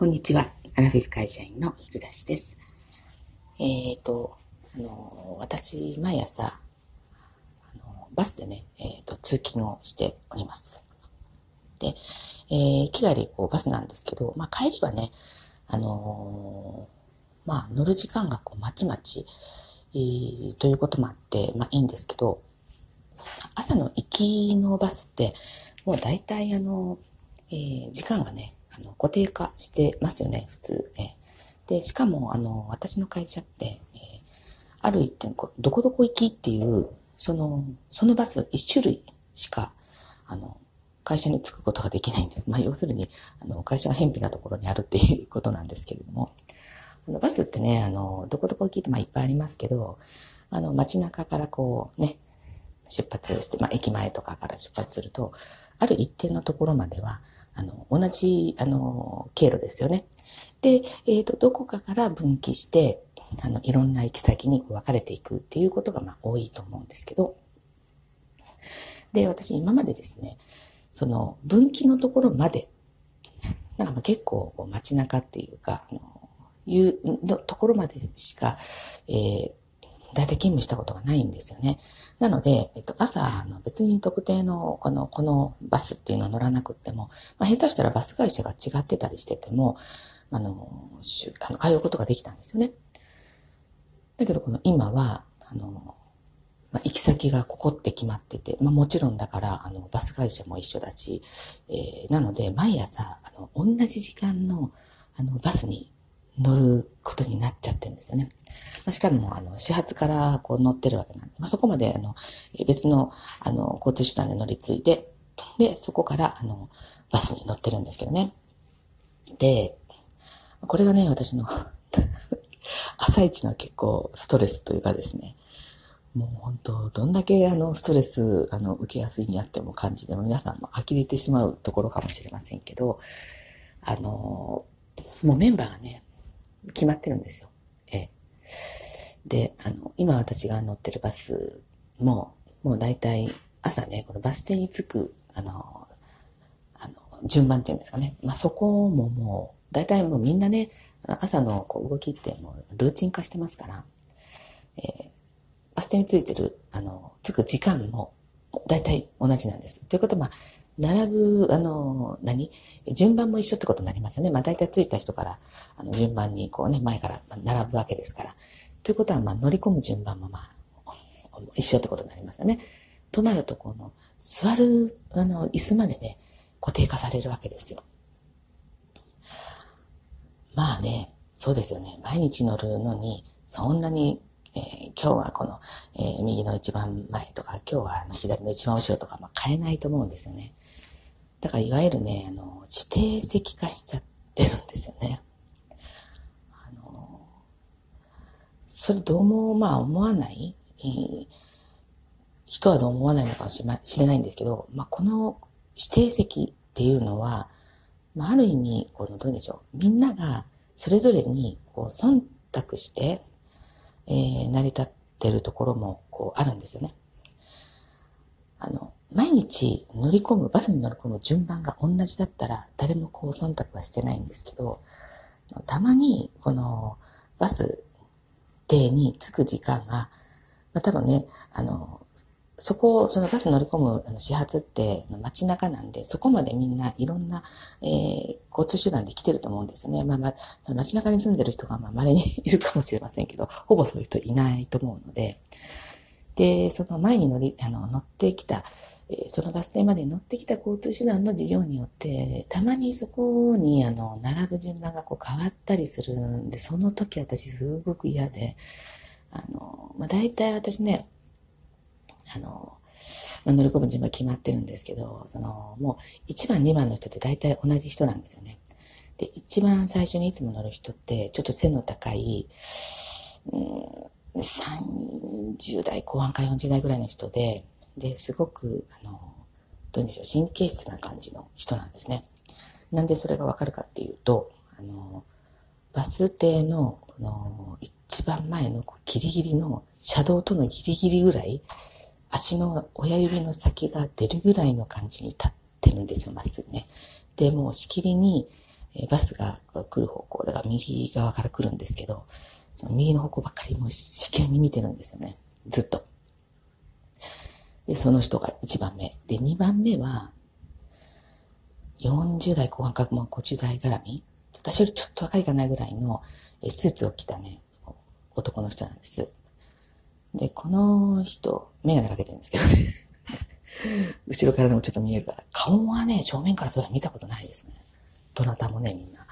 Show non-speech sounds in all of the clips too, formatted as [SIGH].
こんにちは。アラフィフ会社員の日暮です。えっ、ー、と、あの、私、毎朝、あのバスでね、えっ、ー、と、通勤をしております。で、えー、気軽こうバスなんですけど、まあ、帰りはね、あのー、まあ、乗る時間がこう、まちまち、えー、ということもあって、まあ、いいんですけど、朝の行きのバスって、もう大体あの、えー、時間がね、あの、固定化してますよね、普通。えで、しかも、あの、私の会社って、えある一点、どこどこ行きっていう、その、そのバス一種類しか、あの、会社に着くことができないんです。まあ、要するに、あの、会社が偏僻なところにあるっていうことなんですけれども、あの、バスってね、あの、どこどこ行きって、まあ、いっぱいありますけど、あの、街中からこう、ね、出発して、まあ、駅前とかから出発すると、ある一定のところまでは、あの、同じ、あの、経路ですよね。で、えっ、ー、と、どこかから分岐して、あの、いろんな行き先に分かれていくっていうことが、まあ、多いと思うんですけど、で、私今までですね、その、分岐のところまで、なんかまあ結構、こう街中っていうか、あの、いうのところまでしか、えー、大体勤務したことがないんですよね。なので、えっと、朝、の別に特定のこの、このバスっていうのを乗らなくても、まあ、下手したらバス会社が違ってたりしてても、あの、あの通うことができたんですよね。だけど、この今は、あの、まあ、行き先がここって決まってて、まあ、もちろんだから、あの、バス会社も一緒だし、えー、なので、毎朝、あの、同じ時間の、あの、バスに乗ることになっちゃってるんですよね。しかも、あの、始発からこう乗ってるわけなんで、まあ、そこまで、あの、別の、あの、交通手段で乗り継いで、で、そこから、あの、バスに乗ってるんですけどね。で、これがね、私の [LAUGHS] 朝一の結構ストレスというかですね、もう本当、どんだけあのストレスあの受けやすいんやっても感じでも皆さんも呆れてしまうところかもしれませんけど、あの、もうメンバーがね、決まってるんですよ。ええ。で、あの、今私が乗ってるバスも、もう大体朝ね、このバス停に着く、あの、あの、順番っていうんですかね。まあ、そこももう、大体もうみんなね、朝のこう動きってもうルーチン化してますから、えー、バス停に着いてる、あの、着く時間も大体同じなんです。ということは、まあ、並ぶ、あの、何？順番も一緒ってことになりますよね。まあ大体着いた人から、あの、順番にこうね、前から並ぶわけですから。ということは、まあ乗り込む順番もまあ、一緒ってことになりますよね。となると、この、座る、あの、椅子までね、固定化されるわけですよ。まあね、そうですよね。毎日乗るのに、そんなにえー、今日はこの、えー、右の一番前とか、今日はあの左の一番後ろとか、まあ、変えないと思うんですよね。だからいわゆるね、あの、指定席化しちゃってるんですよね。あの、それどうもまあ思わない、えー、人はどう思わないのかもしれないんですけど、まあこの指定席っていうのは、まあある意味、このどうでしょう、みんながそれぞれにこう忖度して、えー、成り立ってるところもこうあるんですよね。あの、毎日乗り込む、バスに乗り込む順番が同じだったら誰もこう忖度はしてないんですけど、たまにこのバス停に着く時間が、まあ、多分ね、あの、そこを、そのバス乗り込むあの始発って街中なんで、そこまでみんないろんな、えー、交通手段で来てると思うんですよね。まあまあ、街中に住んでる人がまあ稀にいるかもしれませんけど、ほぼそういう人いないと思うので、で、その前に乗り、あの、乗ってきた、え、そのバス停まで乗ってきた交通手段の事情によって、たまにそこに、あの、並ぶ順番がこう変わったりするんで、その時私すごく嫌で、あの、まあ大体私ね、あの、まあ、乗り込む順番決まってるんですけど、その、もう1番、2番の人って大体同じ人なんですよね。で、一番最初にいつも乗る人って、ちょっと背の高い、うん、30代後半か40代ぐらいの人で、で、すごく、あの、どうでしょう、神経質な感じの人なんですね。なんでそれがわかるかっていうと、あの、バス停の、この、一番前のギリギリの、車道とのギリギリぐらい、足の親指の先が出るぐらいの感じに立ってるんですよ、まっすぐね。で、もうしきりに、えバスが来る方向、だから右側から来るんですけど、その右の方向ばっかりもう試験に見てるんですよね。ずっと。で、その人が1番目。で、2番目は、40代後半か、まあ、50代絡み。私よりちょっと若いかなぐらいの、えスーツを着たね、男の人なんです。で、この人、メガネかけてるんですけどね。[LAUGHS] 後ろからでもちょっと見えるから、顔はね、正面からそうは見たことないですね。どなたもね、みんな。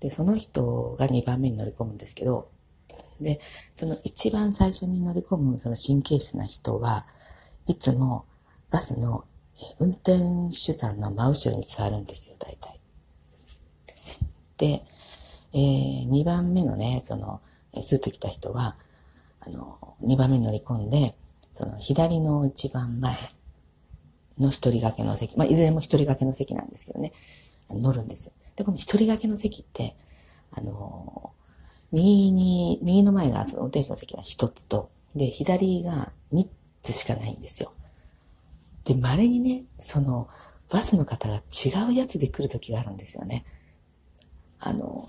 で、その人が2番目に乗り込むんですけど、で、その一番最初に乗り込むその神経質な人は、いつもバスの運転手さんの真後ろに座るんですよ、大体。で、えー、2番目のね、その、スーツ着た人は、あの、2番目に乗り込んで、その左の一番前の一人掛けの席、まあ、いずれも一人掛けの席なんですけどね、乗るんです。で、この一人掛けの席って、あの、右に、右の前がその運転手の席が一つと、で、左が三つしかないんですよ。で、稀にね、その、バスの方が違うやつで来る時があるんですよね。あの、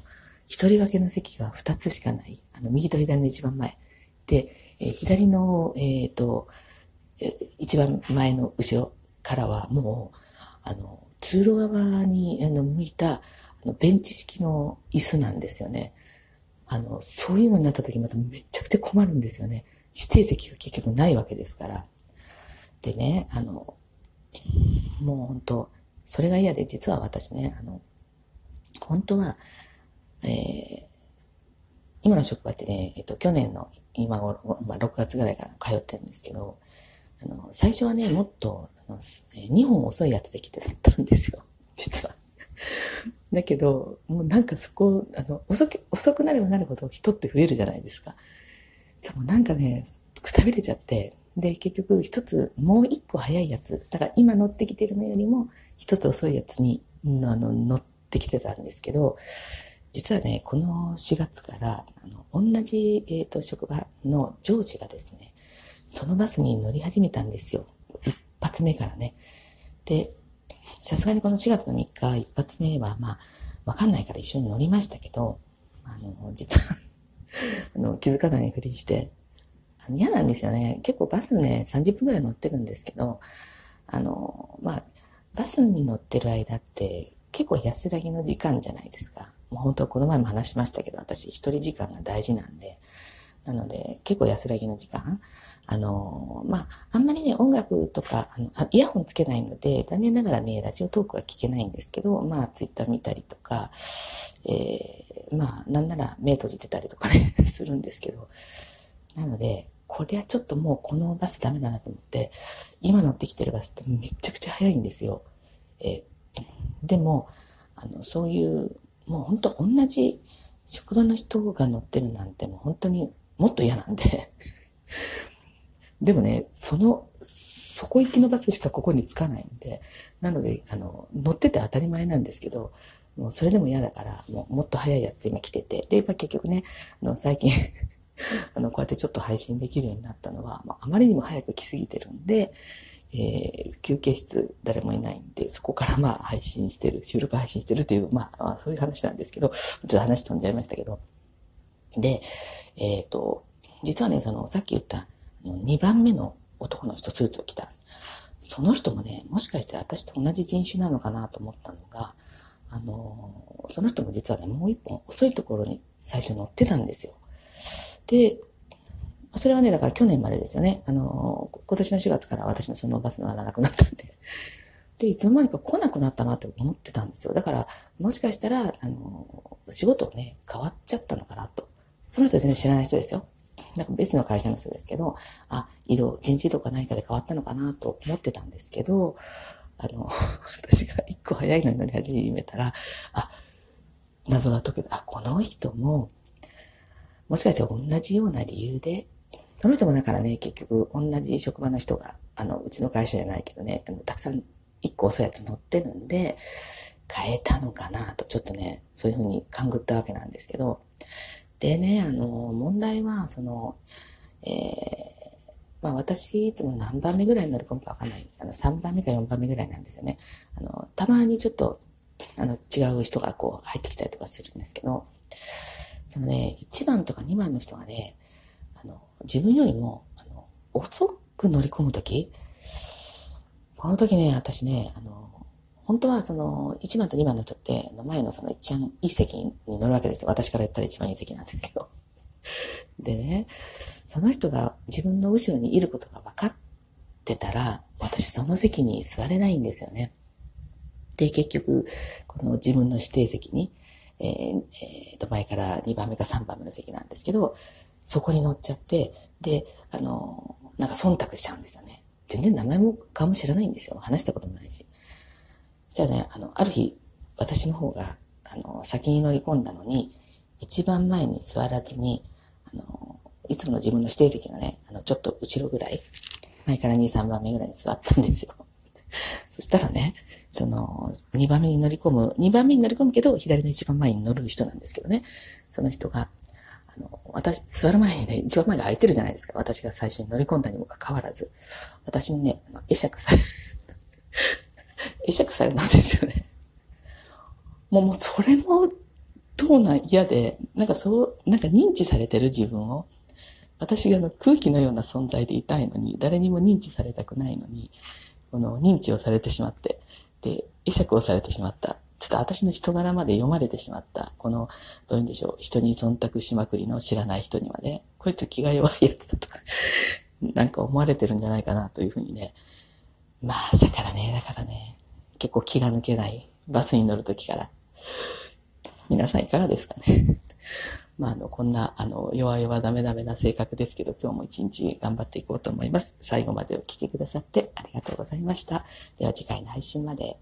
一人掛けの席が二つしかない。あの、右と左の一番前。で、え、左の、えっ、ー、と、え一番前の後ろからはもう、あの、通路側にあの向いたあのベンチ式の椅子なんですよね。あの、そういうのになった時まためちゃくちゃ困るんですよね。指定席が結局ないわけですから。でね、あの、もう本当それが嫌で、実は私ね、あの、本当は、えー、今の職場ってね、えっと、去年の今頃、まあ、6月ぐらいから通ってるんですけど、あの、最初はね、もっと、あの、2本遅いやつで来てたんですよ。[LAUGHS] 実は。だけど、もうなんかそこ、あの、遅く、遅くなればなるほど人って増えるじゃないですか。でもなんかね、くたびれちゃって、で、結局一つ、もう一個早いやつ、だから今乗ってきてるのよりも一つ遅いやつに、あの、乗ってきてたんですけど、実はね、この4月から、あの、同じ、えっ、ー、と、職場の上司がですね、そのバスに乗り始めたんですよ。一発目からね。で、さすがにこの4月の3日、一発目は、まあ、わかんないから一緒に乗りましたけど、あの、実は [LAUGHS] あの、気づかないふりして、あの嫌なんですよね。結構バスね、30分くらい乗ってるんですけど、あの、まあ、バスに乗ってる間って結構安らぎの時間じゃないですか。もう本当はこの前も話しましたけど、私一人時間が大事なんで、なので結構安らぎの時間あの、まあ、あんまりね、音楽とか、あのイヤホンつけないので、残念ながらね、ラジオトークは聞けないんですけど、まあ、ツイッター見たりとか、えー、まあ、なんなら目閉じてたりとかね、[LAUGHS] するんですけど、なので、これはちょっともうこのバスダメだなと思って、今乗ってきてるバスってめちゃくちゃ速いんですよ。えー、でも、あの、そういう、もう本当同じ職場の人が乗ってるなんてもう本当にもっと嫌なんで。[LAUGHS] でもね、その、そこ行きのバスしかここに着かないんで、なので、あの、乗ってて当たり前なんですけど、もうそれでも嫌だから、もうもっと早いやつ今来てて、で、まあ、結局ね、あの、最近 [LAUGHS] あの、こうやってちょっと配信できるようになったのは、まあ、あまりにも早く来すぎてるんで、えー、休憩室誰もいないんで、そこからまあ配信してる、収録配信してるという、まあ、そういう話なんですけど、ちょっと話飛んじゃいましたけど。で、えっ、ー、と、実はね、その、さっき言った2番目の男の人、スーツを着た。その人もね、もしかして私と同じ人種なのかなと思ったのが、あの、その人も実はね、もう一本遅いところに最初乗ってたんですよ。で、それはね、だから去年までですよね。あの、今年の4月から私のそのバス乗らなくなったんで。で、いつの間にか来なくなったなって思ってたんですよ。だから、もしかしたら、あの、仕事をね、変わっちゃったのかなと。その人全然知らない人ですよ。なんか別の会社の人ですけど、あ、移動、人事異動か何かで変わったのかなと思ってたんですけど、あの、[LAUGHS] 私が一個早いのに乗り始めたら、あ、謎が解けた。あ、この人も、もしかして同じような理由で、その人もだからね、結局同じ職場の人が、あの、うちの会社じゃないけどね、あのたくさん一個遅いやつ乗ってるんで、変えたのかなと、ちょっとね、そういうふうに勘ぐったわけなんですけど、でね、あの、問題は、その、えー、まあ私、いつも何番目ぐらい乗り込むかわかんない。あの、3番目か4番目ぐらいなんですよね。あの、たまにちょっと、あの、違う人がこう入ってきたりとかするんですけど、そのね、1番とか2番の人がね、自分よりも、あの、遅く乗り込むとき、この時ね、私ね、あの、本当はその、1番と2番の人って、前のその一番いい席に乗るわけですよ。私から言ったら一番いい席なんですけど。[LAUGHS] でね、その人が自分の後ろにいることが分かってたら、私その席に座れないんですよね。で、結局、この自分の指定席に、えー、えー、と、前から2番目か3番目の席なんですけど、そこに乗っちゃって、で、あの、なんか忖度しちゃうんですよね。全然名前も顔も知らないんですよ。話したこともないし。そしたらね、あの、ある日、私の方が、あの、先に乗り込んだのに、一番前に座らずに、あの、いつもの自分の指定席がね、あの、ちょっと後ろぐらい、前から2、3番目ぐらいに座ったんですよ。[LAUGHS] そしたらね、その、2番目に乗り込む、2番目に乗り込むけど、左の一番前に乗る人なんですけどね、その人が、私、座る前にね、一番前が空いてるじゃないですか。私が最初に乗り込んだにもかかわらず。私にね、あの会釈され、[LAUGHS] 会釈されたんですよね。もう、もうそれも、どうなん嫌で、なんかそう、なんか認知されてる自分を、私がの空気のような存在でいたいのに、誰にも認知されたくないのに、この認知をされてしまって、で、会釈をされてしまった。ちょっと私の人柄まで読まれてしまった。この、どういうんでしょう。人に忖度しまくりの知らない人にはね、こいつ気が弱いやつだとか、[LAUGHS] なんか思われてるんじゃないかなというふうにね。まあ、だからね、だからね、結構気が抜けない。バスに乗るときから。皆さんいかがですかね。[LAUGHS] まあ、あの、こんな、あの、弱々ダメダメな性格ですけど、今日も一日頑張っていこうと思います。最後までお聴きくださってありがとうございました。では次回の配信まで。